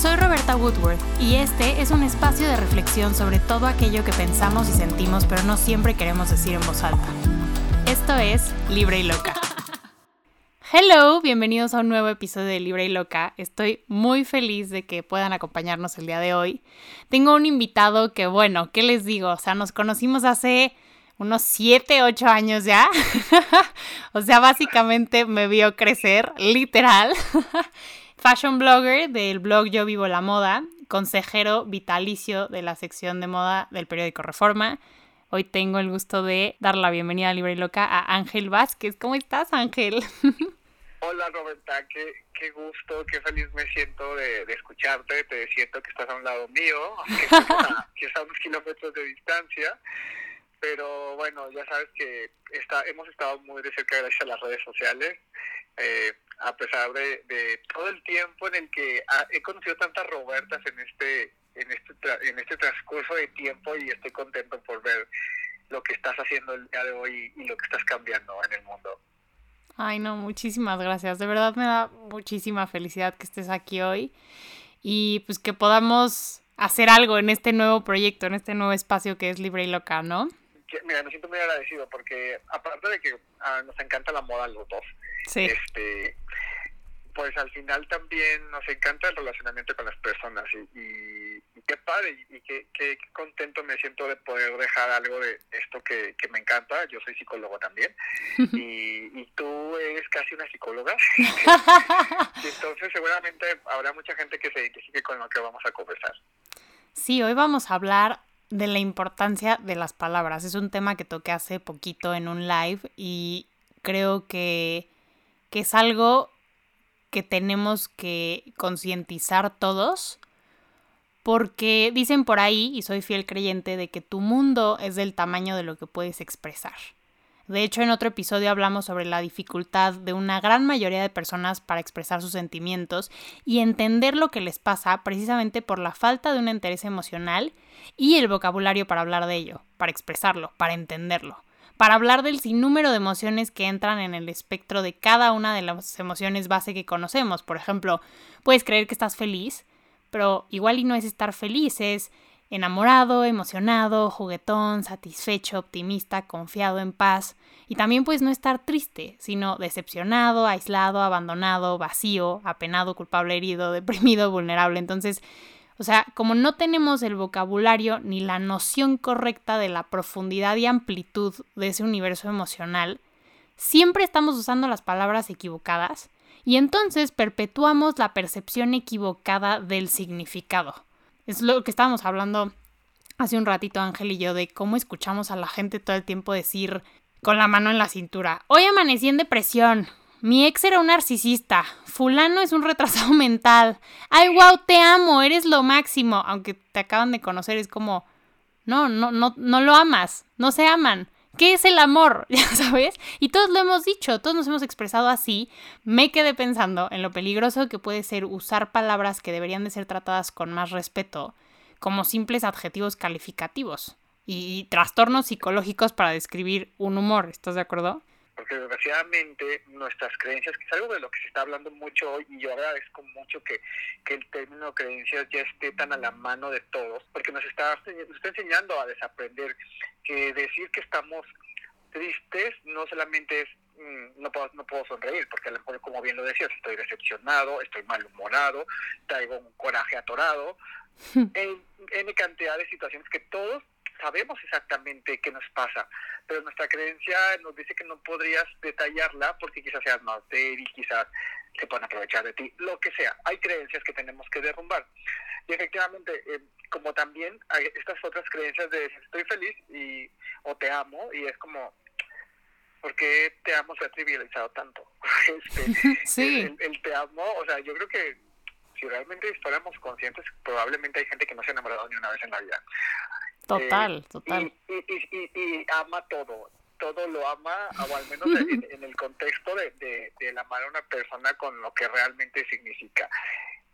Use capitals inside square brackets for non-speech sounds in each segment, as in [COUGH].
Soy Roberta Woodworth y este es un espacio de reflexión sobre todo aquello que pensamos y sentimos pero no siempre queremos decir en voz alta. Esto es Libre y Loca. [LAUGHS] Hello, bienvenidos a un nuevo episodio de Libre y Loca. Estoy muy feliz de que puedan acompañarnos el día de hoy. Tengo un invitado que, bueno, ¿qué les digo? O sea, nos conocimos hace unos 7, 8 años ya. [LAUGHS] o sea, básicamente me vio crecer, literal. [LAUGHS] Fashion blogger del blog Yo Vivo la Moda, consejero vitalicio de la sección de moda del periódico Reforma. Hoy tengo el gusto de dar la bienvenida a Libre y Loca a Ángel Vázquez. ¿Cómo estás, Ángel? [LAUGHS] Hola, Roberta. Qué, qué gusto, qué feliz me siento de, escucharte. Te siento que estás a un lado mío, aunque estamos [LAUGHS] a unos kilómetros de distancia pero bueno, ya sabes que está, hemos estado muy de cerca gracias a las redes sociales, eh, a pesar de, todo el tiempo en el que he conocido tantas Robertas en este, en este, en este transcurso de tiempo y estoy contento por ver lo que estás haciendo el día de hoy y lo que estás cambiando en el mundo. Ay, no, muchísimas gracias. De verdad me da muchísima felicidad que estés aquí hoy y pues que podamos hacer algo en este nuevo proyecto, en este nuevo espacio que es Libre y Loca, ¿no? Mira, me siento muy agradecido porque aparte de que ah, nos encanta la moda los dos, este, pues al final también nos encanta el relacionamiento con las personas y, qué padre y, qué, qué, contento me siento de poder dejar algo de esto que, me encanta. Yo soy psicólogo también [LAUGHS] y, tú eres casi una psicóloga. [LAUGHS] entonces seguramente habrá mucha gente que se identifique con lo que vamos a conversar. Sí, hoy vamos a hablar de la importancia de las palabras. Es un tema que toqué hace poquito en un live y creo que, que es algo que tenemos que concientizar todos porque dicen por ahí, y soy fiel creyente, de que tu mundo es del tamaño de lo que puedes expresar. De hecho, en otro episodio hablamos sobre la dificultad de una gran mayoría de personas para expresar sus sentimientos y entender lo que les pasa precisamente por la falta de un interés emocional y el vocabulario para hablar de ello, para expresarlo, para entenderlo, para hablar del sinnúmero de emociones que entran en el espectro de cada una de las emociones base que conocemos. Por ejemplo, puedes creer que estás feliz, pero igual y no es estar feliz, es enamorado, emocionado, juguetón, satisfecho, optimista, confiado, en paz. Y también puedes no estar triste, sino decepcionado, aislado, abandonado, vacío, apenado, culpable, herido, [LAUGHS] deprimido, vulnerable. Entonces, o sea, como no tenemos el vocabulario ni la noción correcta de la profundidad y amplitud de ese universo emocional, siempre estamos usando las palabras equivocadas y entonces perpetuamos la percepción equivocada del significado. Es lo que estábamos hablando hace un ratito Ángel y yo de cómo escuchamos a la gente todo el tiempo decir con la mano en la cintura, hoy amanecí en depresión, mi ex era un narcisista, fulano es un retrasado mental, ay wow, te amo, eres lo máximo, aunque te acaban de conocer es como, no, no, no, no lo amas, no se aman. ¿Qué es el amor? [LAUGHS] ¿Ya sabes? Y todos lo hemos dicho, todos nos hemos expresado así. Me quedé pensando en lo peligroso que puede ser usar palabras que deberían de ser tratadas con más respeto como simples adjetivos calificativos y trastornos psicológicos para describir un humor. ¿Estás de acuerdo? Porque desgraciadamente nuestras creencias, que es algo de lo que se está hablando mucho hoy, y yo agradezco mucho que, que el término creencias ya esté tan a la mano de todos, porque nos está, nos está enseñando a desaprender que decir que estamos tristes no solamente es mm, no puedo, no puedo sonreír, porque a lo mejor, como bien lo decías, estoy decepcionado, estoy malhumorado, traigo un coraje atorado, [LAUGHS] en, en cantidad de situaciones que todos sabemos exactamente qué nos pasa, pero nuestra creencia nos dice que no podrías detallarla porque quizás seas más débil, quizás se puedan aprovechar de ti, lo que sea. Hay creencias que tenemos que derrumbar. Y efectivamente, eh, como también hay estas otras creencias de estoy feliz y o te amo, y es como, ¿por qué te amo se ha trivializado tanto? [LAUGHS] Este, [LAUGHS] sí. el, te amo, o sea, yo creo que si realmente fuéramos conscientes, probablemente hay gente que no se ha enamorado ni una vez en la vida. Total, eh, total. Y, y, y, ama todo, todo lo ama, o al menos en, [LAUGHS] el contexto de, de, de amar a una persona con lo que realmente significa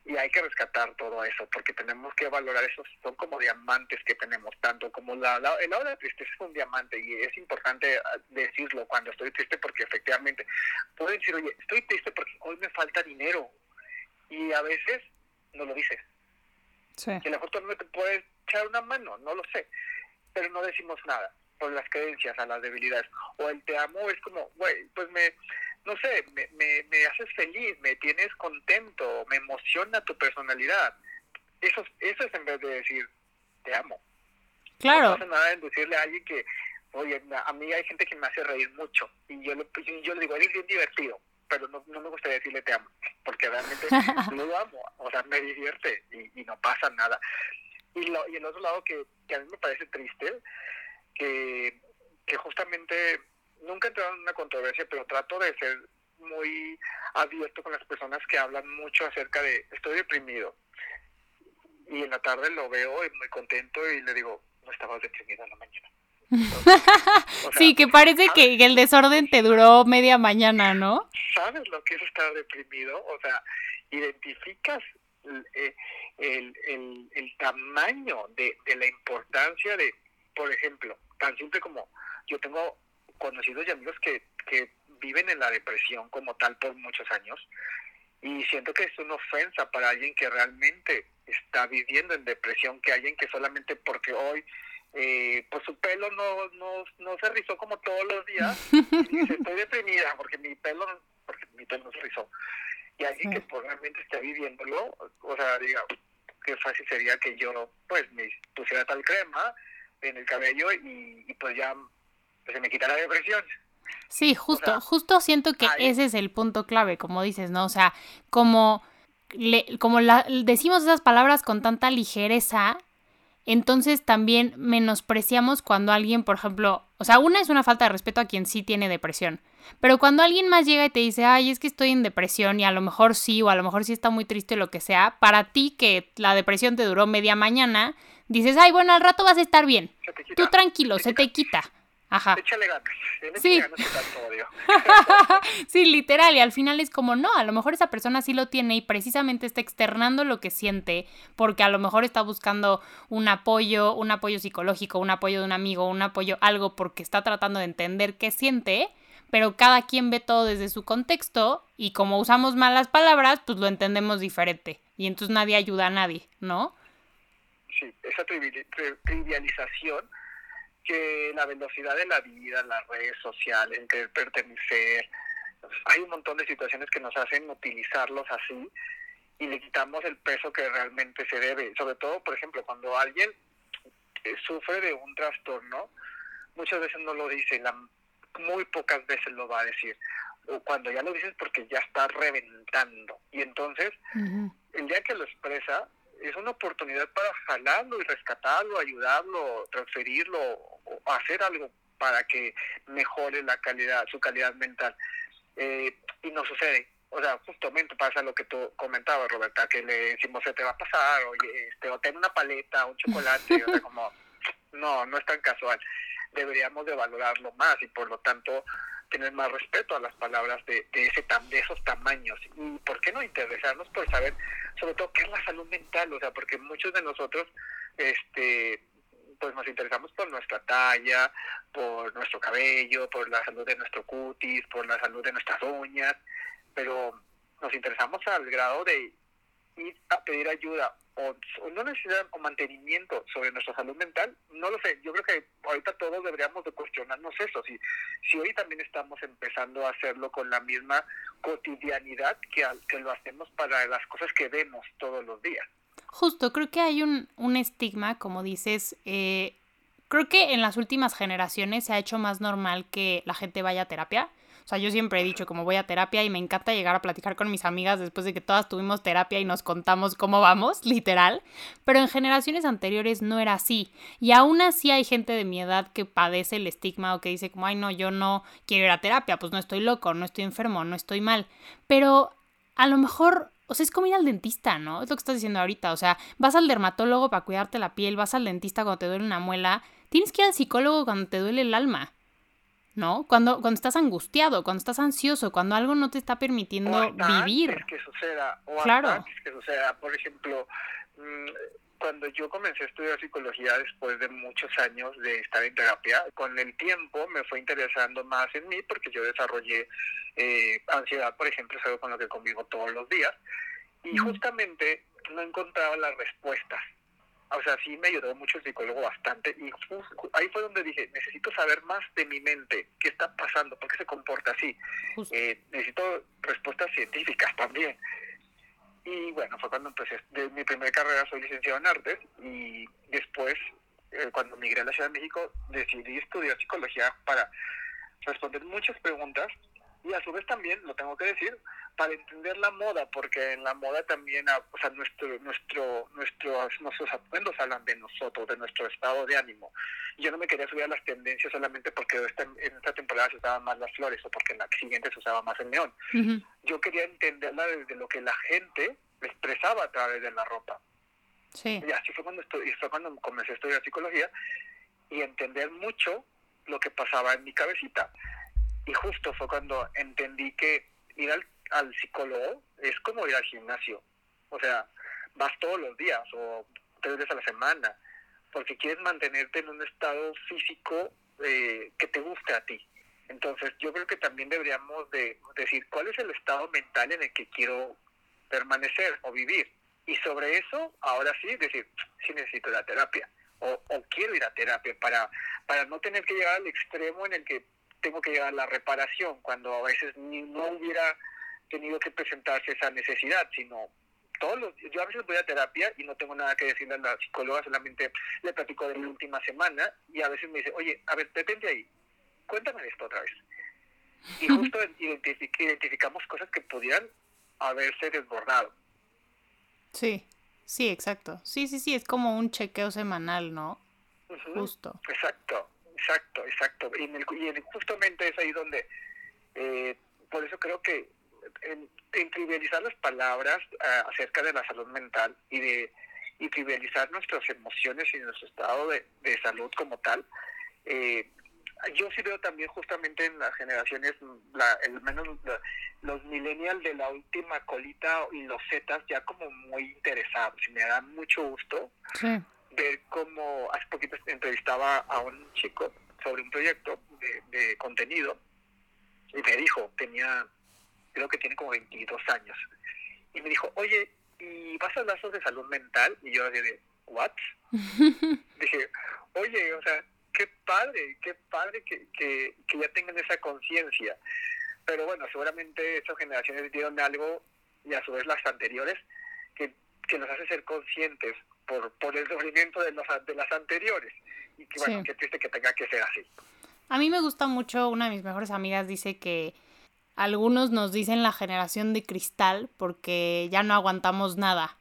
y hay que rescatar todo eso porque tenemos que valorar esos son como diamantes que tenemos tanto como la, la el lado de la tristeza es un diamante y es importante ah, decirlo cuando estoy triste porque efectivamente pueden decir oye estoy triste porque hoy me falta dinero y a veces no lo dices Sí. Que a lo mejor tú no te puedes echar una mano, no lo sé, pero no decimos nada por las creencias, a las debilidades. O el te amo es como, güey, pues me, no sé, me, me, me, haces feliz, me tienes contento, me emociona tu personalidad. Eso, eso es en vez de decir, te amo. Claro. No pasa nada en decirle a alguien que, oye, a mí hay gente que me hace reír mucho y yo, le, yo le digo, eres bien divertido, pero no, no me gustaría decirle te amo, porque realmente no [LAUGHS] lo amo, o sea, me divierte y, y no pasa nada. Y, lo, y el otro lado que, que a mí me parece triste, que, que justamente nunca he entrado en una controversia, pero trato de ser muy abierto con las personas que hablan mucho acerca de estoy deprimido. Y en la tarde lo veo y muy contento y le digo, no estabas deprimido en la mañana. [LAUGHS] sí, que parece que, el desorden te duró media mañana, ¿no? ¿Sabes lo que es estar deprimido? O sea, identificas el, el, el, el tamaño de, de la importancia de, por ejemplo, tan simple como yo tengo conocidos y amigos que, que viven en la depresión como tal por muchos años y siento que es una ofensa para alguien que realmente está viviendo en depresión que alguien que solamente porque hoy eh, pues su pelo no, no, no se rizó como todos los días [LAUGHS] y dice estoy deprimida porque mi pelo porque mi pelo no se rizó y alguien que pues, realmente está viviéndolo o sea diga qué fácil sería que yo pues me pusiera tal crema en el cabello y, pues ya pues, se me quita la depresión. Sí, justo, justo siento que ese es el punto clave, como dices, ¿no? O sea, como, le, como la, decimos esas palabras con tanta ligereza, entonces también menospreciamos cuando alguien, por ejemplo, o sea, una es una falta de respeto a quien sí tiene depresión, pero cuando alguien más llega y te dice, ay, es que estoy en depresión y a lo mejor sí, o a lo mejor sí está muy triste o lo que sea, para ti que la depresión te duró media mañana, dices, ay, bueno, al rato vas a estar bien. Tú tranquilo, se te quita. Ajá. Échale ganas. Sí. [LAUGHS] sí, literal. Y al final es como, no, a lo mejor esa persona sí lo tiene y precisamente está externando lo que siente porque a lo mejor está buscando un apoyo, un apoyo psicológico, un apoyo de un amigo, un apoyo, algo porque está tratando de entender qué siente. Pero cada quien ve todo desde su contexto y como usamos malas palabras, pues lo entendemos diferente. Y entonces nadie ayuda a nadie, ¿no? sí, esa trivialización que la velocidad de la vida, las redes sociales, el pertenecer, hay un montón de situaciones que nos hacen utilizarlos así y le quitamos el peso que realmente se debe. Sobre todo, por ejemplo, cuando alguien eh, sufre de un trastorno, muchas veces no lo dice, la, muy pocas veces lo va a decir. O cuando ya lo dices porque ya está reventando. Y entonces, el día que lo expresa, es una oportunidad para jalarlo y rescatarlo, ayudarlo, transferirlo o hacer algo para que mejore la calidad, su calidad mental. Eh, y no sucede. O sea, justamente pasa lo que tú comentabas, Roberta, que le decimos, se te va a pasar, oye, este, o ten una paleta, un chocolate, o sea, como, no, no es tan casual. Deberíamos de valorarlo más y por lo tanto tener más respeto a las palabras de, de, ese de esos tamaños y por qué no interesarnos por saber sobre todo qué es la salud mental o sea porque muchos de nosotros este pues nos interesamos por nuestra talla por nuestro cabello por la salud de nuestro cutis por la salud de nuestras uñas pero nos interesamos al grado de ir a pedir ayuda o, no necesidad o mantenimiento sobre nuestra salud mental, no lo sé, yo creo que ahorita todos deberíamos de cuestionarnos eso, si, si hoy también estamos empezando a hacerlo con la misma cotidianidad que, que lo hacemos para las cosas que vemos todos los días. Justo, creo que hay un, un estigma, como dices, eh, creo que en las últimas generaciones se ha hecho más normal que la gente vaya a terapia. O sea, yo siempre he dicho como voy a terapia y me encanta llegar a platicar con mis amigas después de que todas tuvimos terapia y nos contamos cómo vamos, [LAUGHS] literal. Pero en generaciones anteriores no era así. Y aún así hay gente de mi edad que padece el estigma o que dice como, ay no, yo no quiero ir a terapia, pues no estoy loco, no estoy enfermo, no estoy mal. Pero a lo mejor o sea, es como ir al dentista, ¿no? Es lo que estás diciendo ahorita. O sea, vas al dermatólogo para cuidarte la piel, vas al dentista cuando te duele una muela. Tienes que ir al psicólogo cuando te duele el alma. ¿No? Cuando, cuando estás angustiado, cuando estás ansioso, cuando algo no te está permitiendo vivir. que suceda, o claro. que suceda. Por ejemplo, mm, cuando yo comencé a estudiar psicología después de muchos años de estar en terapia, con el tiempo me fue interesando más en mí porque yo desarrollé eh, ansiedad, por ejemplo, es algo con lo que convivo todos los días. Y justamente no encontraba las respuestas. O sea, sí me ayudó mucho el psicólogo bastante y ahí fue donde dije, necesito saber más de mi mente, qué está pasando, por qué se comporta así. Eh, necesito respuestas científicas también. Y bueno, fue cuando empecé, de mi primera carrera soy licenciado en artes y después, eh, cuando migré a la Ciudad de México, decidí estudiar psicología para responder muchas preguntas y a su vez también, lo tengo que decir, para entender la moda, porque en la moda también, ah, o sea, nuestro, nuestro, nuestros, nuestros atuendos hablan de nosotros, de nuestro estado de ánimo. Yo no me quería subir a las tendencias solamente porque en esta temporada se usaban más las flores o porque en la siguiente se usaba más el neón. Yo quería entenderla desde lo que la gente expresaba a través de la ropa. Sí. Y así fue cuando, fue cuando comencé a estudiar psicología y entender mucho lo que pasaba en mi cabecita. Y justo fue cuando entendí que ir al, al psicólogo es como ir al gimnasio. O sea, vas todos los días o tres veces a la semana, porque quieres mantenerte en un estado físico eh, que te guste a ti. Entonces, yo creo que también deberíamos de decir cuál es el estado mental en el que quiero permanecer o vivir. Y sobre eso, ahora sí, decir, sí necesito la terapia o, o quiero ir a terapia para, para no tener que llegar al extremo en el que tengo que llegar a la reparación, cuando a veces ni, no hubiera tenido que presentarse esa necesidad, sino todos los, yo a veces voy a terapia y no tengo nada que decirle a la psicóloga, solamente le platico de la última semana y a veces me dice, oye, a ver, detente ahí, cuéntame esto otra vez. Y justo identificamos cosas que pudieran haberse desbordado. Sí, sí, exacto. Sí, sí, sí, es como un chequeo semanal, ¿no? Justo. Exacto. Exacto, exacto. Y, en justamente es ahí donde, eh, por eso creo que en, trivializar las palabras ah, acerca de la salud mental y de y trivializar nuestras emociones y nuestro estado de, salud como tal, eh, yo sí veo también justamente en las generaciones, la, el menos los millennials de la última colita y los zetas ya como muy interesados y me da mucho gusto ver cómo hace poquito entrevistaba a un chico sobre un proyecto de, contenido y me dijo, tenía, creo que tiene como 22 años, y me dijo, oye, ¿y vas a hablar sobre salud mental? Y yo dije, ¿what? [LAUGHS] dije, oye, o sea, qué padre, qué padre que, que, que ya tengan esa conciencia. Pero bueno, seguramente esas generaciones dieron algo, y a su vez las anteriores, que, que nos hace ser conscientes por, por el sufrimiento de, los, de las anteriores. Y que bueno, qué triste que tenga que ser así. A mí me gusta mucho, una de mis mejores amigas dice que algunos nos dicen la generación de cristal porque ya no aguantamos nada.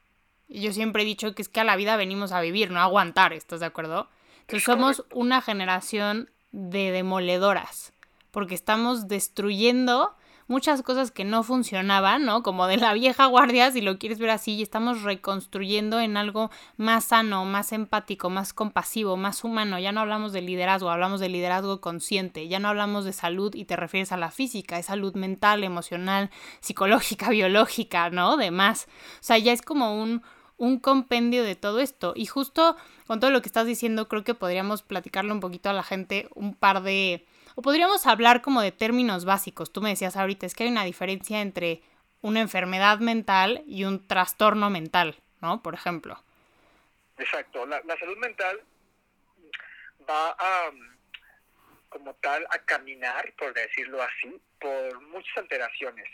Y yo siempre he dicho que es que a la vida venimos a vivir, no a aguantar, ¿estás de acuerdo? Entonces somos una generación de demoledoras, porque estamos destruyendo muchas cosas que no funcionaban, ¿no? Como de la vieja guardia, si lo quieres ver así, y estamos reconstruyendo en algo más sano, más empático, más compasivo, más humano. Ya no hablamos de liderazgo, hablamos de liderazgo consciente, ya no hablamos de salud y te refieres a la física, es salud mental, emocional, psicológica, [LAUGHS] biológica, ¿no? De más. O sea, ya es como un, un compendio de todo esto. Y justo con todo lo que estás diciendo, creo que podríamos platicarle un poquito a la gente un par de o podríamos hablar como de términos básicos. Tú me decías ahorita, es que hay una diferencia entre una enfermedad mental y un trastorno mental, ¿no? Por ejemplo. Exacto. La, salud mental va a, como tal, a caminar, por decirlo así, por muchas alteraciones.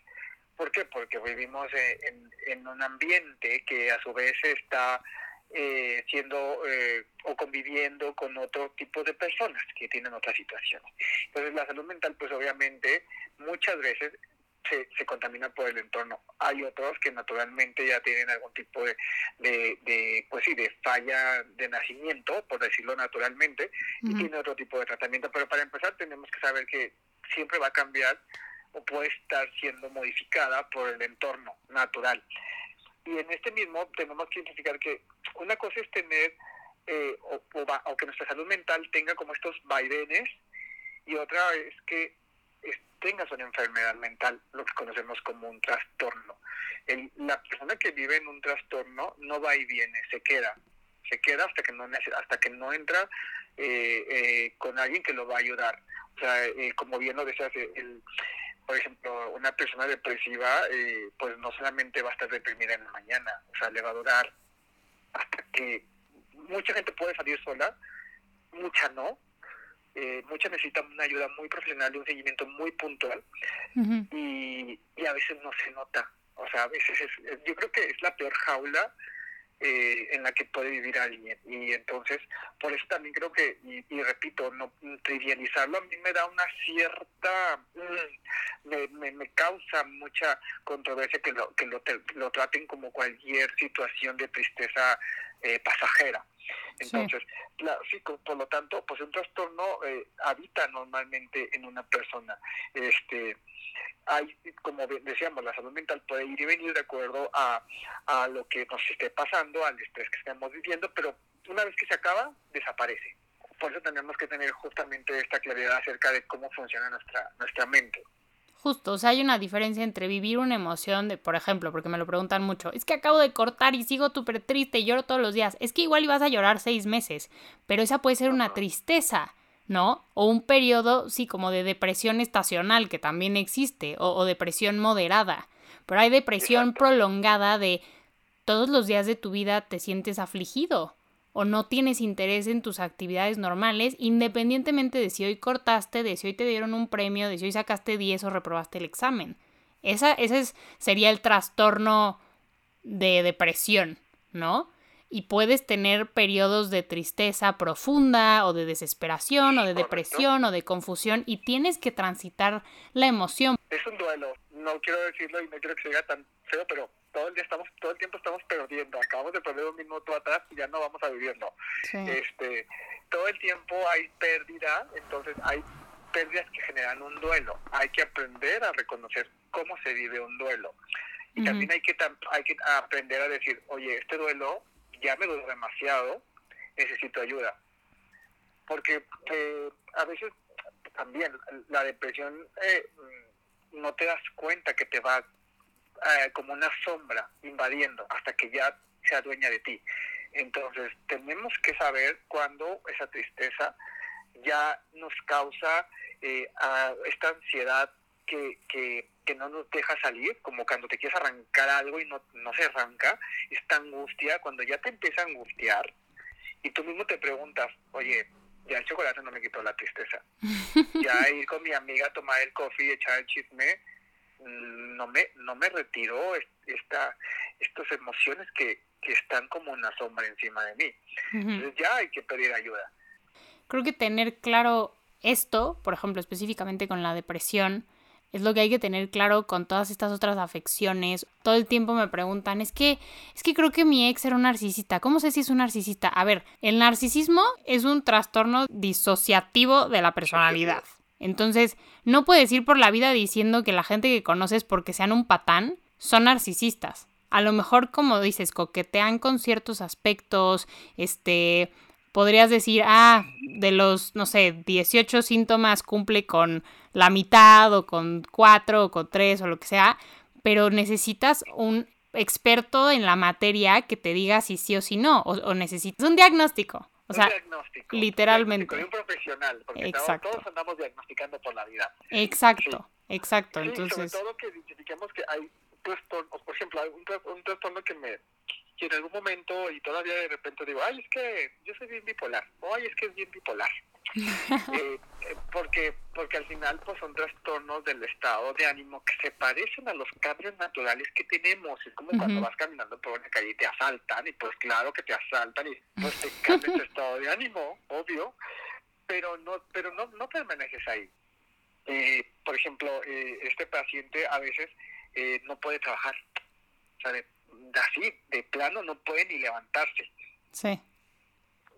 ¿Por qué? Porque vivimos en, en un ambiente que a su vez está eh, siendo eh, o conviviendo con otro tipo de personas que tienen otras situaciones. Entonces la salud mental pues obviamente muchas veces se, se contamina por el entorno. Hay otros que naturalmente ya tienen algún tipo de, de, pues sí, de falla de nacimiento, por decirlo naturalmente, y tiene otro tipo de tratamiento. Pero para empezar tenemos que saber que siempre va a cambiar o puede estar siendo modificada por el entorno natural. Y en este mismo tenemos que identificar que una cosa es tener, eh, o, o, que nuestra salud mental tenga como estos vaivenes, y otra es que tengas una enfermedad mental, lo que conocemos como un trastorno. El, la persona que vive en un trastorno no va y viene, se queda, se queda hasta que no hasta que no entra eh, eh, con alguien que lo va a ayudar. O sea, como bien lo decías, el, por ejemplo, una persona depresiva, eh, pues no solamente va a estar deprimida en la mañana, o sea, le va a durar hasta que mucha gente puede salir sola, mucha no, eh, mucha necesita una ayuda muy profesional y un seguimiento muy puntual y, y, a veces no se nota. O sea, a veces es, yo creo que es la peor jaula eh, en la que puede vivir alguien. Y entonces, por eso también creo que, y, repito, no trivializarlo a mí me da una cierta, mm, me, me, causa mucha controversia que lo, que lo, lo traten como cualquier situación de tristeza eh, pasajera. Entonces, sí. por lo tanto, pues un trastorno eh, habita normalmente en una persona. Este, hay, como decíamos, la salud mental puede ir y venir de acuerdo a, a lo que nos esté pasando, al estrés que estamos viviendo, pero una vez que se acaba, desaparece. Por eso tenemos que tener justamente esta claridad acerca de cómo funciona nuestra, nuestra mente. Justo, o sea, hay una diferencia entre vivir una emoción de, por ejemplo, porque me lo preguntan mucho, es que acabo de cortar y sigo súper triste y lloro todos los días. Es que igual ibas a llorar seis meses, pero esa puede ser una tristeza, ¿no? O un periodo, sí, como de depresión estacional, que también existe, o, o depresión moderada. Pero hay depresión prolongada de todos los días de tu vida te sientes afligido o no tienes interés en tus actividades normales, independientemente de si hoy cortaste, de si hoy te dieron un premio, de si hoy sacaste 10 o reprobaste el examen. Esa, ese sería el trastorno de depresión, ¿no? Y puedes tener periodos de tristeza profunda o de desesperación o de depresión o de confusión y tienes que transitar la emoción. Es un duelo, no quiero decirlo y no quiero que se tan feo, pero todo el día estamos todo el tiempo estamos perdiendo. Acabamos de perder un minuto atrás y ya no vamos a vivirlo este todo el tiempo hay pérdida entonces hay pérdidas que generan un duelo. Hay que aprender a reconocer cómo se vive un duelo. Y también hay que hay que aprender a decir oye este duelo ya me duele demasiado necesito ayuda porque eh, a veces también la depresión eh, no te das cuenta que te va eh, como una sombra invadiendo hasta que ya sea dueña de ti. Entonces, tenemos que saber cuándo esa tristeza ya nos causa eh, esta ansiedad que, que, que, no nos deja salir, como cuando te quieres arrancar algo y no, no se arranca, esta angustia, cuando ya te empieza a angustiar y tú mismo te preguntas, oye, ya el chocolate no me quitó la tristeza, [LAUGHS] ya ir con mi amiga a tomar el coffee y echar el chisme no me, no me retiró esta, estas emociones que, que están como una sombra encima de mí. Entonces ya hay que pedir ayuda. Creo que tener claro esto, por ejemplo, específicamente con la depresión, es lo que hay que tener claro con todas estas otras afecciones. Todo el tiempo me preguntan, es que, es que creo que mi ex era un narcisista. ¿Cómo sé si es un narcisista? A ver, el narcisismo es un trastorno disociativo de la personalidad. Entonces, no puedes ir por la vida diciendo que la gente que conoces porque sean un patán son narcisistas. A lo mejor, como dices, coquetean con ciertos aspectos, este, podrías decir, ah, de los, no sé, 18 síntomas cumple con la mitad o con cuatro o con tres o lo que sea, pero necesitas un experto en la materia que te diga si sí o si no, o, o necesitas un diagnóstico. O sea, literalmente. Un profesional, porque todos andamos diagnosticando por la vida. Exacto, exacto. Entonces... Sobre todo que identifiquemos que hay trastornos, por ejemplo, hay un, un trastorno que me que en algún momento y todavía de repente digo, ay, es que yo soy bien bipolar, o ay, es que es bien bipolar. [LAUGHS] Eh, eh, porque porque al final pues son trastornos del estado de ánimo que se parecen a los cambios naturales que tenemos. Es como cuando vas caminando por una calle y te asaltan y pues claro que te asaltan y pues te cambia tu [LAUGHS] estado de ánimo obvio pero no pero no no permaneces ahí. Eh, por ejemplo este paciente a veces no puede trabajar. O sea así de plano no puede ni levantarse sí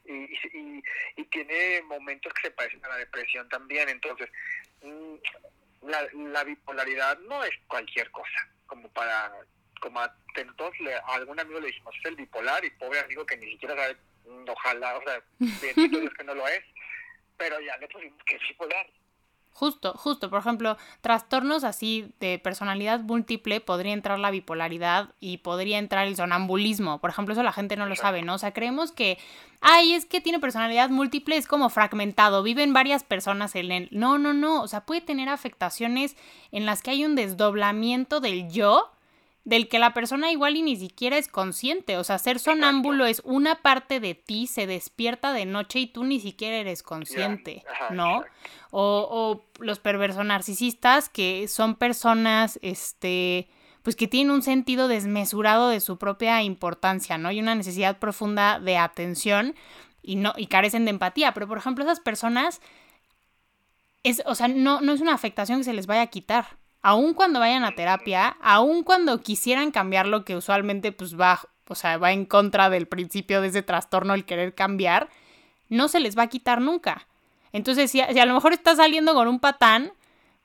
y, y, tiene momentos que se parecen a la depresión también. Entonces, mm, la, la bipolaridad no es cualquier cosa, como para, como a, todos algún amigo le dijimos, es el bipolar y pobre amigo que ni siquiera sabe, mm, ojalá, o sea, [LAUGHS] que no lo es, pero ya le pusimos que es bipolar. Justo, justo. Por ejemplo, trastornos así de personalidad múltiple podría entrar la bipolaridad y podría entrar el sonambulismo. Por ejemplo, eso la gente no lo sabe, ¿no? O sea, creemos que, ay, es que tiene personalidad múltiple, es como fragmentado, viven varias personas en él. No, no, no. O sea, puede tener afectaciones en las que hay un desdoblamiento del yo del que la persona igual y ni siquiera es consciente. O sea, ser sonámbulo es una parte de ti, se despierta de noche y tú ni siquiera eres consciente, ¿no? O, o, los perversos narcisistas, que son personas, este, pues que tienen un sentido desmesurado de su propia importancia, ¿no? Y una necesidad profunda de atención y, no, y carecen de empatía. Pero, por ejemplo, esas personas, es, o sea, no, no es una afectación que se les vaya a quitar aun cuando vayan a terapia, aun cuando quisieran cambiar lo que usualmente pues va, o sea, va en contra del principio de ese trastorno el querer cambiar, no se les va a quitar nunca. Entonces, si a, lo mejor está saliendo con un patán,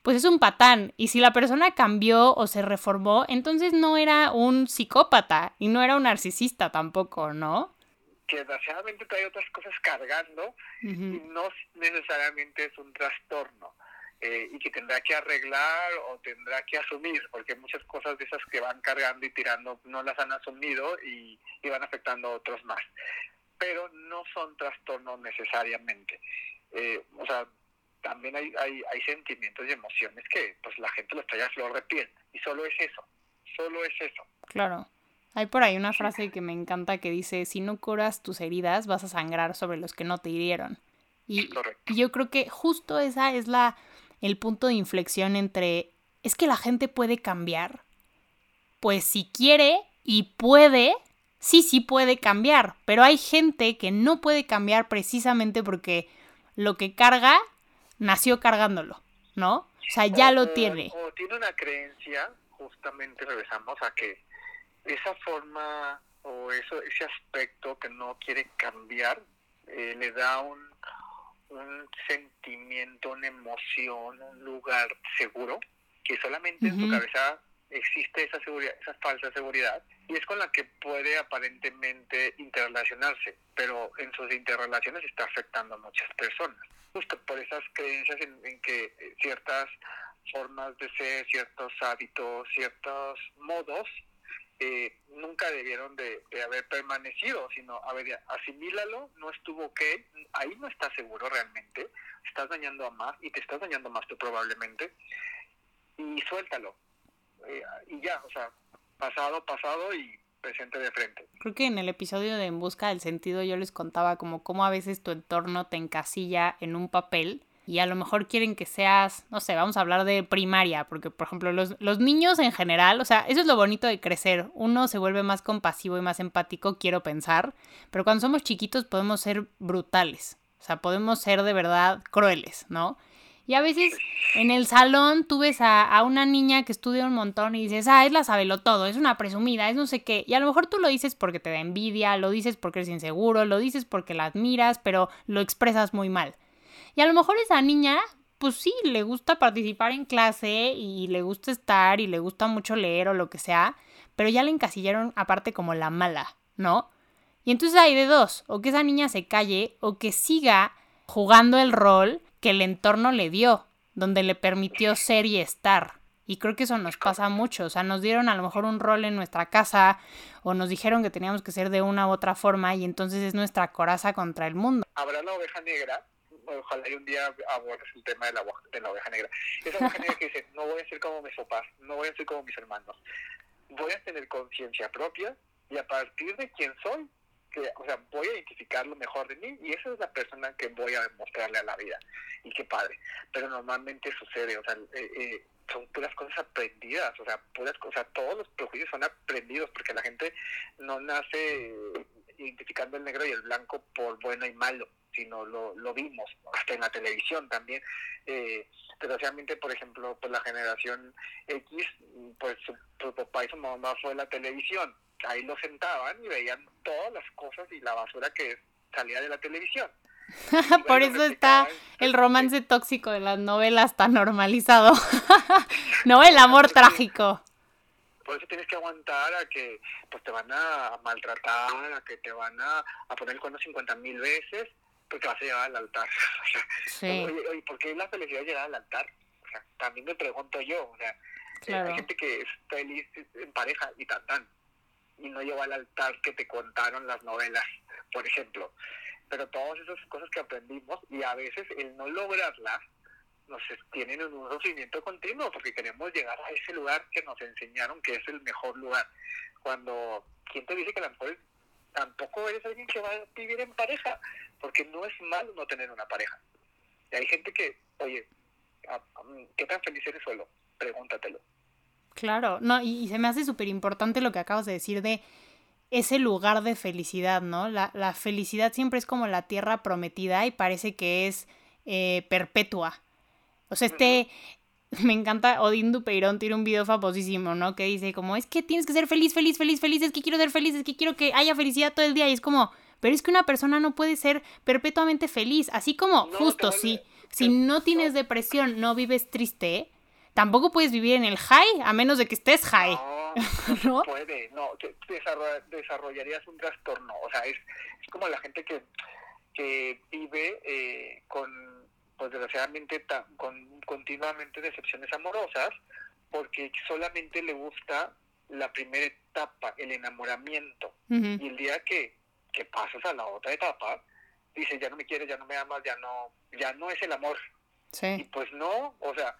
pues es un patán. Y si la persona cambió o se reformó, entonces no era un psicópata y no era un narcisista tampoco, ¿no? Que desgraciadamente trae otras cosas cargando y no necesariamente es un trastorno. Eh, y que tendrá que arreglar o tendrá que asumir, porque muchas cosas de esas que van cargando y tirando no las han asumido y, van afectando a otros más. Pero no son trastornos necesariamente. Eh, o sea, también hay, hay, hay sentimientos y emociones que pues la gente los trae a flor de piel y solo es eso, solo es eso. Claro. Hay por ahí una frase que me encanta que dice, si no curas tus heridas, vas a sangrar sobre los que no te hirieron. Y, y yo creo que justo esa es la, el punto de inflexión entre es que la gente puede cambiar. Pues si quiere y puede, sí, sí puede cambiar, pero hay gente que no puede cambiar precisamente porque lo que carga nació cargándolo, ¿no? O sea, ya lo tiene. O tiene una creencia, justamente regresamos a que esa forma o eso, ese aspecto que no quiere cambiar eh, le da un un sentimiento, una emoción, un lugar seguro, que solamente en su cabeza existe esa seguridad, esa falsa seguridad, y es con la que puede aparentemente interrelacionarse, pero en sus interrelaciones está afectando a muchas personas, justo por esas creencias en que ciertas formas de ser, ciertos hábitos, ciertos modos eh, nunca debieron de, haber permanecido, sino, a ver, asimílalo, no estuvo ok, ahí no estás seguro realmente, estás dañando a más y te estás dañando más tú probablemente, y suéltalo. Eh, y ya, o sea, pasado, pasado y presente de frente. Creo que en el episodio de En Busca del Sentido yo les contaba como cómo a veces tu entorno te encasilla en un papel y a lo mejor quieren que seas, no sé, vamos a hablar de primaria, porque por ejemplo los, los, niños en general, o sea, eso es lo bonito de crecer, uno se vuelve más compasivo y más empático, quiero pensar, pero cuando somos chiquitos podemos ser brutales, o sea, podemos ser de verdad crueles, ¿no? Y a veces en el salón tú ves a, a, una niña que estudia un montón y dices, ah, es la sabelo todo, es una presumida, es no sé qué. Y a lo mejor tú lo dices porque te da envidia, lo dices porque eres inseguro, lo dices porque la admiras, pero lo expresas muy mal. Y a lo mejor esa niña, pues sí, le gusta participar en clase y le gusta estar y le gusta mucho leer o lo que sea, pero ya le encasillaron aparte como la mala, ¿no? Y entonces hay de dos, o que esa niña se calle o que siga jugando el rol que el entorno le dio, donde le permitió ser y estar. Y creo que eso nos pasa mucho. O sea, nos dieron a lo mejor un rol en nuestra casa o nos dijeron que teníamos que ser de una u otra forma y entonces es nuestra coraza contra el mundo. Habrá la oveja negra ojalá y un día abordes el tema de la, de la oveja negra. Esa oveja negra que dice, no voy a ser como mis papás, no voy a ser como mis hermanos, voy a tener conciencia propia y a partir de quién soy, que, o sea, voy a identificar lo mejor de mí y esa es la persona que voy a mostrarle a la vida. Y qué padre. Pero normalmente sucede, o sea, eh, eh, son puras cosas aprendidas, o sea, puras cosas, todos los prejuicios son aprendidos porque la gente no nace identificando el negro y el blanco por bueno y malo sino lo, lo vimos, hasta en la televisión también. Eh, desgraciadamente, por ejemplo, pues la generación X, pues su, papá y su mamá fue la televisión. Ahí lo sentaban y veían todas las cosas y la basura que salía de la televisión. [LAUGHS] Por eso está el romance tóxico de las novelas tan normalizado. [LAUGHS] no el amor trágico. Por eso tienes que aguantar a que pues te van a maltratar, a que te van a, a poner el cuerno 50 mil veces porque vas a llegar al altar. [LAUGHS] sí. oye, ¿por qué la felicidad llegar al altar? O sea, también me pregunto yo, o sea, hay gente que es feliz en pareja y tan tan, y no lleva al altar que te contaron las novelas, por ejemplo. Pero todas esas cosas que aprendimos y a veces el no lograrlas nos tienen en un sufrimiento continuo porque queremos llegar a ese lugar que nos enseñaron que es el mejor lugar. Cuando, ¿quién te dice que a lo mejor tampoco eres alguien que va a vivir en pareja? Porque no es malo no tener una pareja. Y hay gente que, oye, ¿qué tan feliz eres solo? Pregúntatelo. Claro, no, y, se me hace súper importante lo que acabas de decir de ese lugar de felicidad, ¿no? La, la, felicidad siempre es como la tierra prometida y parece que es eh, perpetua. O sea, este, [LAUGHS] me encanta, Odín Dupeirón tiene un video famosísimo, ¿no? Que dice como, es que tienes que ser feliz, feliz, feliz, feliz, es que quiero ser feliz, es que quiero que haya felicidad todo el día. Y es como, pero es que una persona no puede ser perpetuamente feliz. Así como, justo, si, si no tienes depresión, no vives triste, tampoco puedes vivir en el high, a menos de que estés high. No, [LAUGHS] no, puede, no, desarrollarías un trastorno. O sea, es, es como la gente que, que vive eh, con pues desgraciadamente con continuamente decepciones amorosas porque solamente le gusta la primera etapa, el enamoramiento. Y el día que, que pasas a la otra etapa, dice, ya no me quieres, ya no me amas, ya no, ya no es el amor. Y pues no, o sea,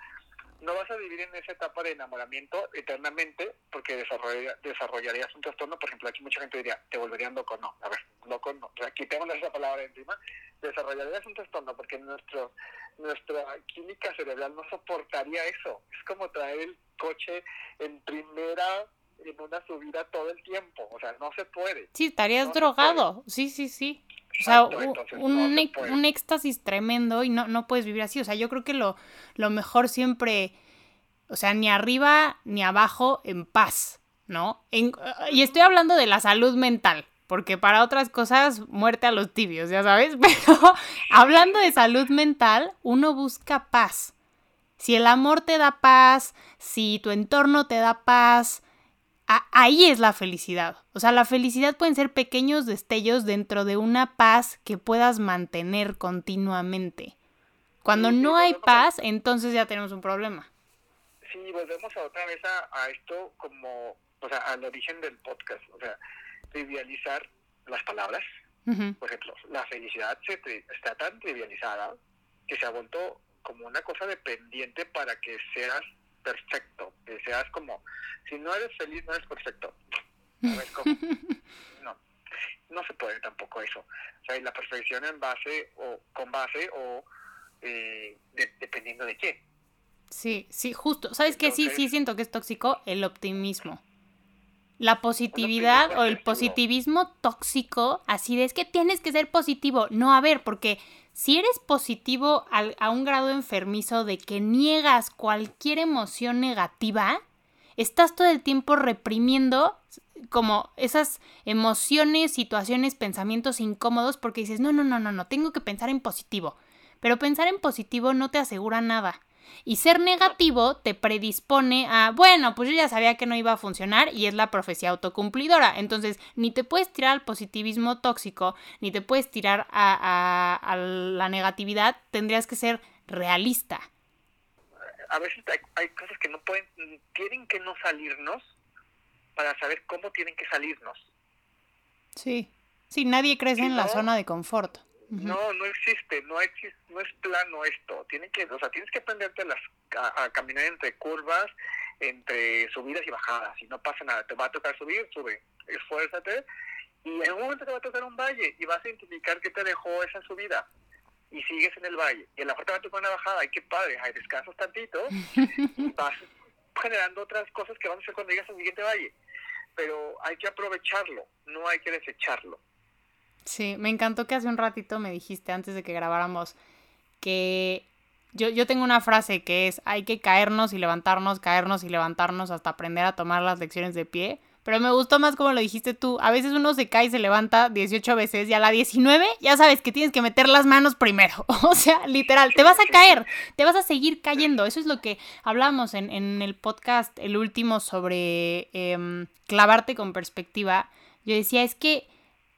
no vas a vivir en esa etapa de enamoramiento eternamente porque desarrollarías un trastorno. Por ejemplo, aquí mucha gente diría, te volverían loco. No, a ver, loco no. Aquí tengo esa palabra encima. Desarrollarías un trastorno porque nuestro, nuestra química cerebral no soportaría eso. Es como traer el coche en primera en una subida todo el tiempo. O sea, no se puede. Sí, estarías drogado. Sí, sí, sí. O sea, un, un, éxtasis tremendo y no, no puedes vivir así. O sea, yo creo que lo, lo mejor siempre, o sea, ni arriba ni abajo, en paz, ¿no? y estoy hablando de la salud mental, porque para otras cosas, muerte a los tibios, ya sabes. [LAUGHS] Pero hablando de salud mental, uno busca paz. Si el amor te da paz, si tu entorno te da paz, ahí es la felicidad. O sea, la felicidad pueden ser pequeños destellos dentro de una paz que puedas mantener continuamente. Cuando no hay paz, entonces ya tenemos un problema. Sí, volvemos a otra vez a, esto como, o sea, al origen del podcast, o sea, trivializar las palabras. Por ejemplo, la felicidad se está tan trivializada que se ha vuelto como una cosa dependiente para que seas perfecto, que seas como, si no eres feliz, no eres perfecto. [LAUGHS] No, no se puede tampoco eso. O sea, la perfección en base o con base o eh, dependiendo de qué. Sí, sí, justo. ¿Sabes qué? Sí, sí siento que es tóxico el optimismo. La positividad o el positivismo tóxico, así de es que tienes que ser positivo. No, a ver, porque si eres positivo a un grado enfermizo de que niegas cualquier emoción negativa, estás todo el tiempo reprimiendo como esas emociones, situaciones, pensamientos incómodos porque dices, no, no, no, no, no, tengo que pensar en positivo. Pero pensar en positivo no te asegura nada. Y ser negativo te predispone a, bueno, pues yo ya sabía que no iba a funcionar y es la profecía autocumplidora. Entonces, ni te puedes tirar al positivismo tóxico, ni te puedes tirar a, la negatividad, tendrías que ser realista. A veces hay, cosas que no pueden, tienen que no salirnos para saber cómo tienen que salirnos. Sí, sí, nadie crece en la zona de confort. No, no existe, no existe, no es plano esto. Tiene que, o sea, tienes que aprenderte a, caminar entre curvas, entre subidas y bajadas. Y no pasa nada, te va a tocar subir, sube, esfuérzate. Y en un momento te va a tocar un valle y vas a identificar qué te dejó esa subida. Y sigues en el valle. Y en la parte te va a tocar una bajada. Y qué padre, hay descansos tantito. y [LAUGHS] vas generando otras cosas que van a hacer cuando llegas al siguiente valle. Pero hay que aprovecharlo, no hay que desecharlo. Sí, me encantó que hace un ratito me dijiste antes de que grabáramos que yo, yo tengo una frase que es hay que caernos y levantarnos, caernos y levantarnos hasta aprender a tomar las lecciones de pie. Pero me gustó más como lo dijiste tú. A veces uno se cae y se levanta 18 veces y a la 19 ya sabes que tienes que meter las manos primero. [LAUGHS] O sea, literal, te vas a caer, te vas a seguir cayendo. Eso es lo que hablamos en, en el podcast, el último sobre em, clavarte con perspectiva. Yo decía, es que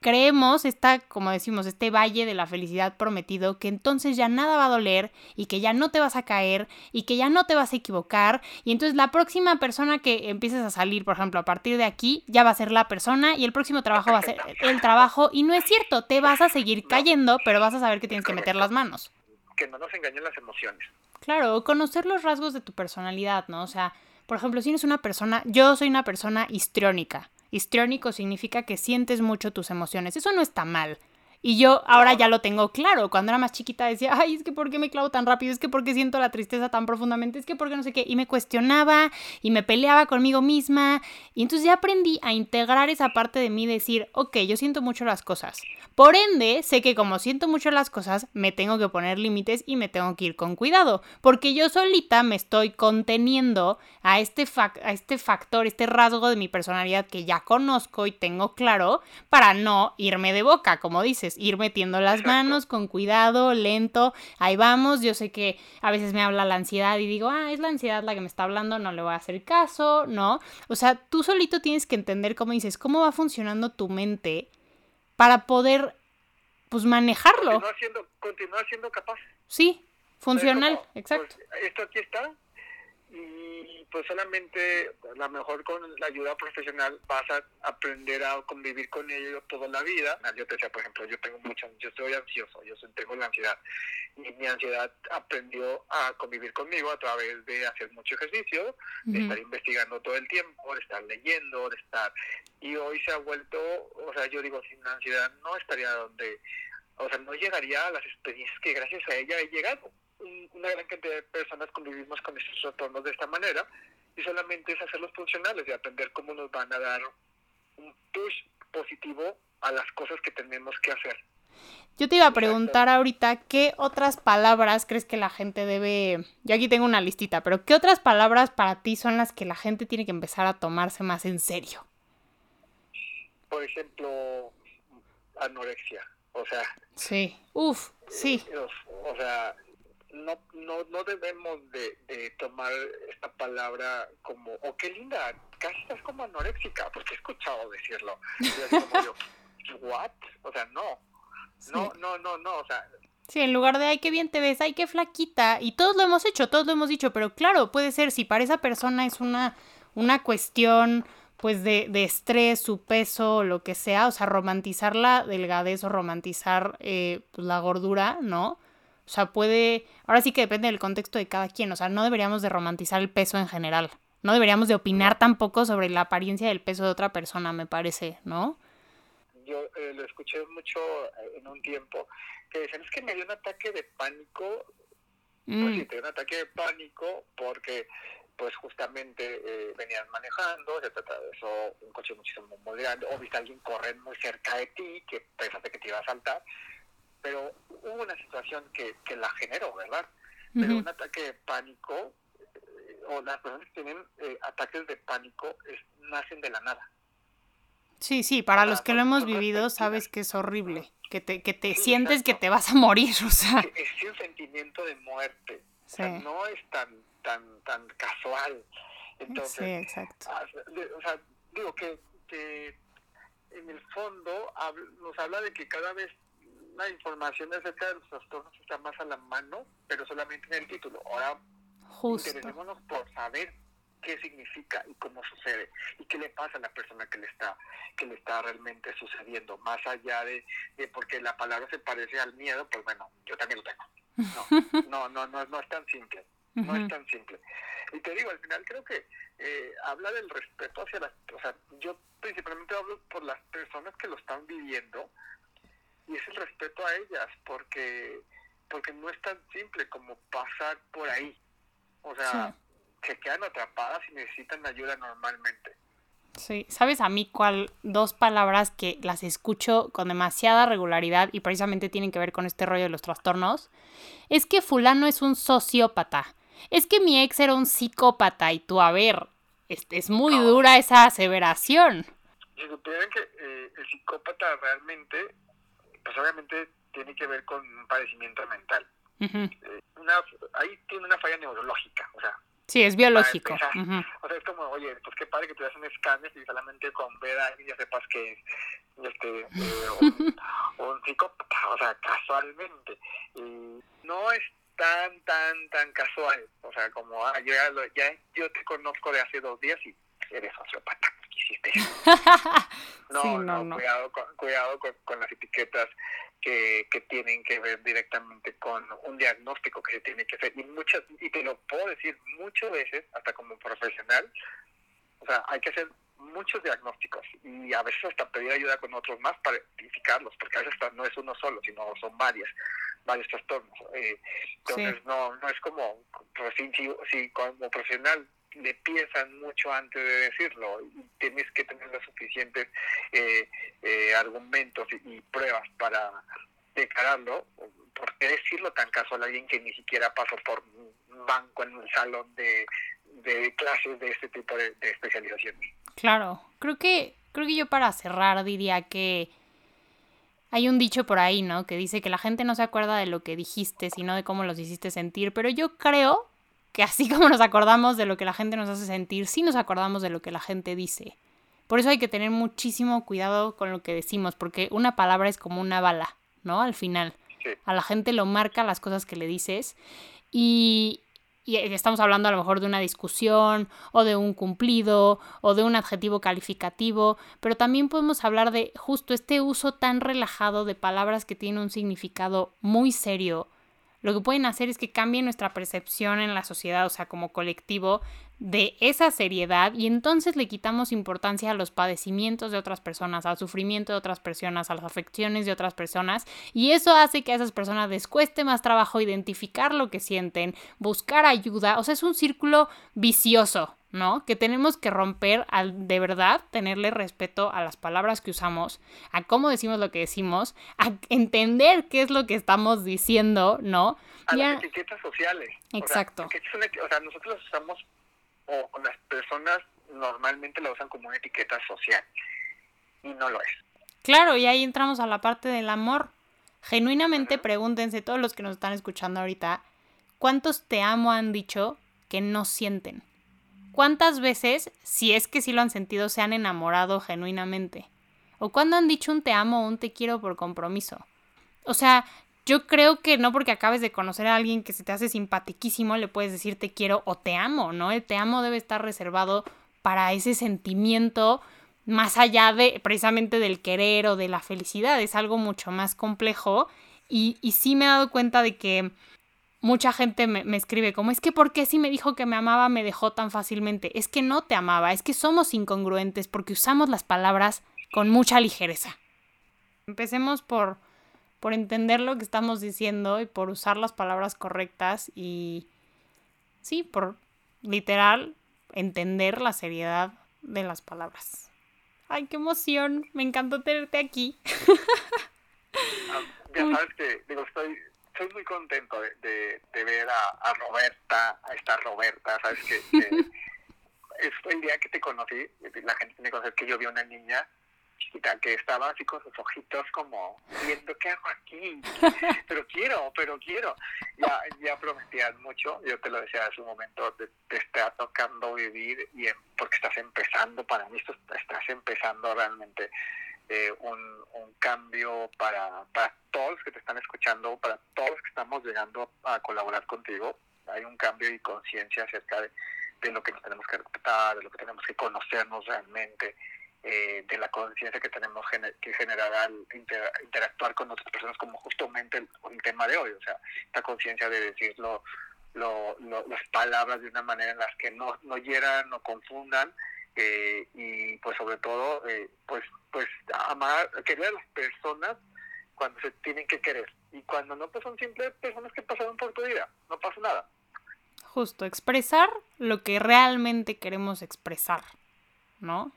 creemos esta, como decimos, este valle de la felicidad prometido, que entonces ya nada va a doler y que ya no te vas a caer y que ya no te vas a equivocar y entonces la próxima persona que empieces a salir, por ejemplo, a partir de aquí, ya va a ser la persona y el próximo trabajo va a ser [LAUGHS] el trabajo y no es cierto, te vas a seguir cayendo, pero vas a saber que tienes que meter las manos. Que no nos engañen las emociones. Claro, conocer los rasgos de tu personalidad, ¿no? O sea, por ejemplo, si eres una persona, yo soy una persona histriónica. Histriónico significa que sientes mucho tus emociones. Eso no está mal. Y yo ahora ya lo tengo claro. Cuando era más chiquita decía, ay, es que ¿por qué me clavo tan rápido? Es que ¿por qué siento la tristeza tan profundamente? Es que ¿por qué no sé qué? Y me cuestionaba y me peleaba conmigo misma. Y entonces ya aprendí a integrar esa parte de mí, decir, ok, yo siento mucho las cosas. Por ende, sé que como siento mucho las cosas, me tengo que poner límites y me tengo que ir con cuidado. Porque yo solita me estoy conteniendo a este, a este factor, este rasgo de mi personalidad que ya conozco y tengo claro para no irme de boca, como dices ir metiendo las manos con cuidado, lento, ahí vamos, yo sé que a veces me habla la ansiedad y digo, ah, es la ansiedad la que me está hablando, no le voy a hacer caso, ¿no? O sea, tú solito tienes que entender cómo dices, cómo va funcionando tu mente para poder, pues, manejarlo. Continuar siendo, capaz. Sí, funcional, exacto. Pues, esto aquí está, pues solamente a lo mejor con la ayuda profesional vas a aprender a convivir con ello toda la vida. Yo te decía, por ejemplo, yo tengo mucho, yo soy ansioso, yo tengo la ansiedad. Y mi ansiedad aprendió a convivir conmigo a través de hacer mucho ejercicio, de estar investigando todo el tiempo, de estar leyendo, de estar. Y hoy se ha vuelto, o sea, yo digo, sin ansiedad no estaría donde, o sea, no llegaría a las experiencias que gracias a ella he llegado una gran cantidad de personas convivimos con estos trastornos de esta manera y solamente es hacerlos funcionales y aprender cómo nos van a dar un push positivo a las cosas que tenemos que hacer. Yo te iba a preguntar ahorita qué otras palabras crees que la gente debe. Yo aquí tengo una listita, pero ¿qué otras palabras para ti son las que la gente tiene que empezar a tomarse más en serio? Por ejemplo, anorexia. O sea. Sí. Uf, sí. O sea, no, no, no debemos de, tomar esta palabra como, oh, qué linda, casi estás como anoréxica, porque he escuchado decirlo. ¿what? O sea, no. No, no, no, no, o sea... Sí, en lugar de, ay, qué bien te ves, ay, qué flaquita. Y todos lo hemos hecho, todos lo hemos dicho, pero claro, puede ser, si para esa persona es una, una cuestión pues de, de estrés, su peso, lo que sea, o sea, romantizar la delgadez o romantizar eh, pues, la gordura, ¿no? O sea, puede, ahora sí que depende del contexto de cada quien, o sea, no deberíamos de romantizar el peso en general, no deberíamos de opinar tampoco sobre la apariencia del peso de otra persona, me parece, ¿no? Yo eh, lo escuché mucho eh, en un tiempo, que decían, es que me dio un ataque de pánico, pues mm. sí, te dio un ataque de pánico porque pues justamente eh, venían manejando, se eso un coche muchísimo muy grande, o viste a alguien correr muy cerca de ti, que pensaste que te iba a saltar, pero hubo una situación que, que la generó, ¿verdad? Pero un ataque de pánico, eh, o las personas que tienen eh, ataques de pánico, nacen de la nada. Sí, sí, para, los que lo hemos vivido sabes que es horrible, que te, que te sientes que te vas a morir, [LAUGHS] o sea. Es, un sentimiento de muerte, o sea, no es tan, tan, tan casual. Entonces, sí, exacto. Ah, o sea, digo que, que en el fondo nos habla de que cada vez la información acerca de los trastornos está más a la mano, pero solamente en el título. Ahora interesémonos por saber qué significa y cómo sucede y qué le pasa a la persona que le está que le está realmente sucediendo. Más allá de, de porque la palabra se parece al miedo pues bueno yo también lo tengo. No no no no, es tan simple no es tan simple. Y te digo al final creo que eh, habla del respeto hacia las o sea yo principalmente hablo por las personas que lo están viviendo y es el respeto a ellas, porque, porque no es tan simple como pasar por ahí. O sea, se quedan atrapadas y necesitan ayuda normalmente. Sí, ¿sabes a mí cuál? Dos palabras que las escucho con demasiada regularidad y precisamente tienen que ver con este rollo de los trastornos. Es que fulano es un sociópata. Es que mi ex era un psicópata y tú, a ver, es, es muy dura esa aseveración. Si supieran que eh, el psicópata realmente pues obviamente tiene que ver con un padecimiento mental. Eh, una, ahí tiene una falla neurológica, o sea, Sí, es biológico. O sea, es como, oye, pues qué padre que te un escáner y solamente con ver a alguien ya sepas que es este, [LAUGHS] eh, un, un, psicópata, o sea, casualmente. Y no es tan, tan, tan casual. O sea, como, ah, yo, ya, yo te conozco de hace dos días y eres sociópata. [LAUGHS] no, no, no, cuidado, con, cuidado con, con las etiquetas que, que, tienen que ver directamente con un diagnóstico que se tiene que hacer. Y, muchas, y te lo puedo decir muchas veces, hasta como profesional, o sea, hay que hacer muchos diagnósticos y a veces hasta pedir ayuda con otros más para identificarlos, porque a veces no es uno solo, sino son varias, varios trastornos. Eh, entonces, no, no es como, si, si como profesional le piensan mucho antes de decirlo tienes que tener los suficientes eh, eh, argumentos y, pruebas para declararlo, porque decirlo tan casual a alguien que ni siquiera pasó por un banco en un salón de, de clases de este tipo de, de especializaciones. Claro, creo que, creo que yo para cerrar diría que hay un dicho por ahí, ¿no? Que dice que la gente no se acuerda de lo que dijiste, sino de cómo los hiciste sentir, pero yo creo que así como nos acordamos de lo que la gente nos hace sentir, sí nos acordamos de lo que la gente dice. Por eso hay que tener muchísimo cuidado con lo que decimos, porque una palabra es como una bala, ¿no? Al final. A la gente lo marca las cosas que le dices. Y, y estamos hablando a lo mejor de una discusión o de un cumplido o de un adjetivo calificativo, pero también podemos hablar de justo este uso tan relajado de palabras que tienen un significado muy serio lo que pueden hacer es que cambien nuestra percepción en la sociedad, o sea, como colectivo, de esa seriedad y entonces le quitamos importancia a los padecimientos de otras personas, al sufrimiento de otras personas, a las afecciones de otras personas y eso hace que a esas personas les cueste más trabajo identificar lo que sienten, buscar ayuda, o sea, es un círculo vicioso, ¿no? Que tenemos que romper al de verdad tenerle respeto a las palabras que usamos, a cómo decimos lo que decimos, a entender qué es lo que estamos diciendo, ¿no? A las etiquetas sociales. Exacto. O sea, nosotros usamos, o, las personas normalmente la usan como una etiqueta social, y no lo es. Claro, y ahí entramos a la parte del amor. Genuinamente pregúntense, todos los que nos están escuchando ahorita, ¿cuántos te amo han dicho que no sienten? ¿Cuántas veces, si es que sí lo han sentido, se han enamorado genuinamente? ¿O cuándo han dicho un te amo o un te quiero por compromiso? O sea, yo creo que no porque acabes de conocer a alguien que se te hace simpatiquísimo le puedes decir te quiero o te amo, ¿no? El te amo debe estar reservado para ese sentimiento más allá de precisamente del querer o de la felicidad, es algo mucho más complejo y, y sí me he dado cuenta de que mucha gente me, escribe como, es que ¿por qué si me dijo que me amaba me dejó tan fácilmente? Es que no te amaba, es que somos incongruentes porque usamos las palabras con mucha ligereza. Empecemos por, por entender lo que estamos diciendo y por usar las palabras correctas y, sí, por literal entender la seriedad de las palabras. Ay, qué emoción, me encantó tenerte aquí. Ah, ya sabes que, digo, estoy estoy muy contento de, de, ver a, Roberta, a esta Roberta, ¿sabes? [LAUGHS] Que, es el día que te conocí, la gente tiene que conocer que yo vi una niña chiquita que estaba así con sus ojitos como viendo qué hago aquí, [LAUGHS] pero quiero, pero quiero. Ya, ya prometías mucho, yo te lo decía en su momento, te, te está tocando vivir y porque estás empezando, para mí estás empezando realmente eh, un, cambio para, para todos los que te están escuchando, para todos los que estamos llegando a colaborar contigo. Hay un cambio y conciencia acerca de, de, lo que nos tenemos que respetar, de lo que tenemos que conocernos realmente, eh, de la conciencia que tenemos que generar al interactuar con otras personas, como justamente el, el tema de hoy. O sea, esta conciencia de decirlo lo, las palabras de una manera en las que no, no hieran, no confundan, eh, y pues sobre todo eh, pues pues amar querer a las personas cuando se tienen que querer y cuando no pues son simples personas que pasaron por tu vida no pasa nada justo expresar lo que realmente queremos expresar no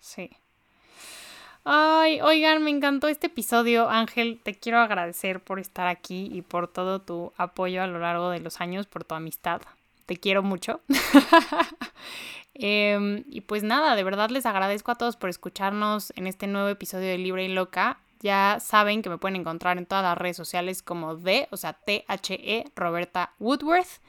sí Ay, oigan, me encantó este episodio. Ángel, te quiero agradecer por estar aquí y por todo tu apoyo a lo largo de los años, por tu amistad. Te quiero mucho. [LAUGHS] Em, y pues nada, de verdad les agradezco a todos por escucharnos en este nuevo episodio de Libre y Loca. Ya saben que me pueden encontrar en todas las redes sociales como D, o sea, T-H-E, Roberta Woodworth.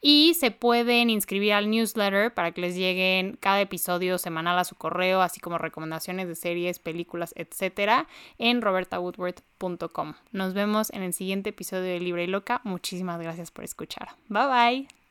Y se pueden inscribir al newsletter para que les lleguen cada episodio semanal a su correo, así como recomendaciones de series, películas, etcétera, en robertawoodworth.com. Nos vemos en el siguiente episodio de Libre y Loca. Muchísimas gracias por escuchar. Bye bye.